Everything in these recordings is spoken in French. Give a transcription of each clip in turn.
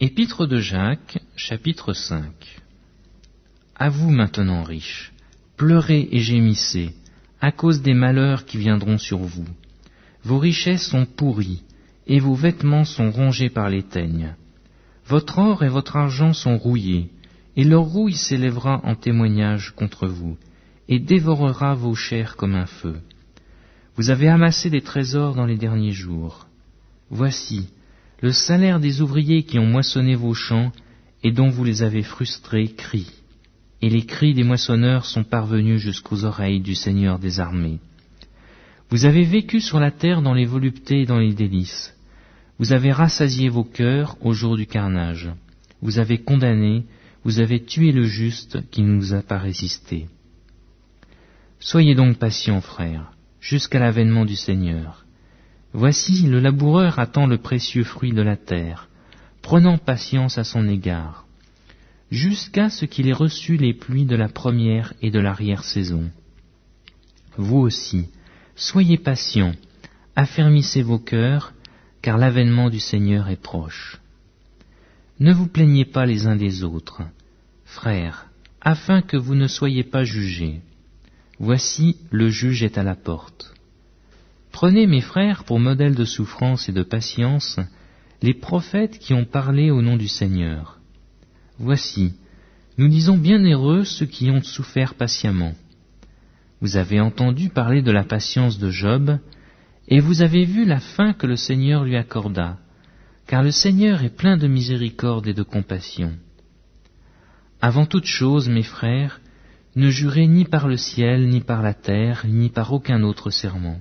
Épître de Jacques, chapitre 5 À vous maintenant, riches, pleurez et gémissez, à cause des malheurs qui viendront sur vous. Vos richesses sont pourries, et vos vêtements sont rongés par les teignes. Votre or et votre argent sont rouillés, et leur rouille s'élèvera en témoignage contre vous, et dévorera vos chairs comme un feu. Vous avez amassé des trésors dans les derniers jours. Voici, le salaire des ouvriers qui ont moissonné vos champs et dont vous les avez frustrés crie, et les cris des moissonneurs sont parvenus jusqu'aux oreilles du Seigneur des armées. Vous avez vécu sur la terre dans les voluptés et dans les délices. Vous avez rassasié vos cœurs au jour du carnage. Vous avez condamné, vous avez tué le juste qui ne nous a pas résisté. Soyez donc patients, frères, jusqu'à l'avènement du Seigneur. Voici, le laboureur attend le précieux fruit de la terre, prenant patience à son égard, jusqu'à ce qu'il ait reçu les pluies de la première et de l'arrière-saison. Vous aussi, soyez patients, affermissez vos cœurs, car l'avènement du Seigneur est proche. Ne vous plaignez pas les uns des autres, frères, afin que vous ne soyez pas jugés. Voici, le juge est à la porte. Prenez, mes frères, pour modèle de souffrance et de patience, les prophètes qui ont parlé au nom du Seigneur. Voici, nous disons bien heureux ceux qui ont souffert patiemment. Vous avez entendu parler de la patience de Job, et vous avez vu la fin que le Seigneur lui accorda, car le Seigneur est plein de miséricorde et de compassion. Avant toute chose, mes frères, ne jurez ni par le ciel, ni par la terre, ni par aucun autre serment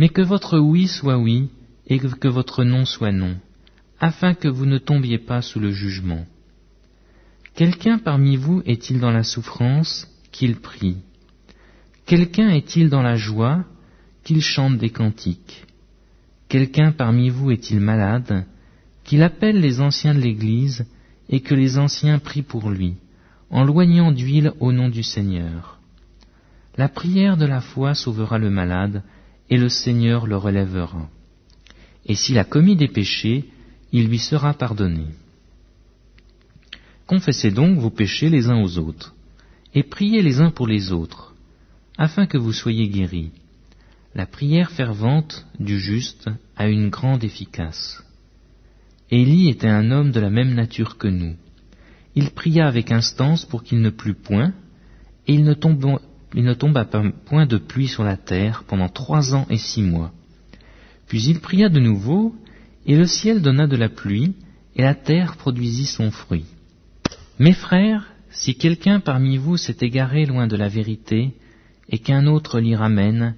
mais que votre oui soit oui et que votre non soit non, afin que vous ne tombiez pas sous le jugement. Quelqu'un parmi vous est-il dans la souffrance Qu'il prie? Quelqu'un est-il dans la joie Qu'il chante des cantiques? Quelqu'un parmi vous est-il malade Qu'il appelle les anciens de l'Église et que les anciens prient pour lui, en loignant d'huile au nom du Seigneur? La prière de la foi sauvera le malade, et le Seigneur le relèvera. Et s'il a commis des péchés, il lui sera pardonné. Confessez donc vos péchés les uns aux autres, et priez les uns pour les autres, afin que vous soyez guéris. La prière fervente du juste a une grande efficace. Élie était un homme de la même nature que nous. Il pria avec instance pour qu'il ne plût point, et il ne tombe il ne tomba point de pluie sur la terre pendant trois ans et six mois. Puis il pria de nouveau, et le ciel donna de la pluie, et la terre produisit son fruit. Mes frères, si quelqu'un parmi vous s'est égaré loin de la vérité, et qu'un autre l'y ramène,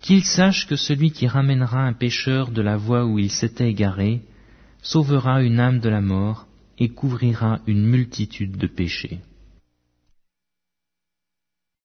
qu'il sache que celui qui ramènera un pécheur de la voie où il s'était égaré, sauvera une âme de la mort, et couvrira une multitude de péchés.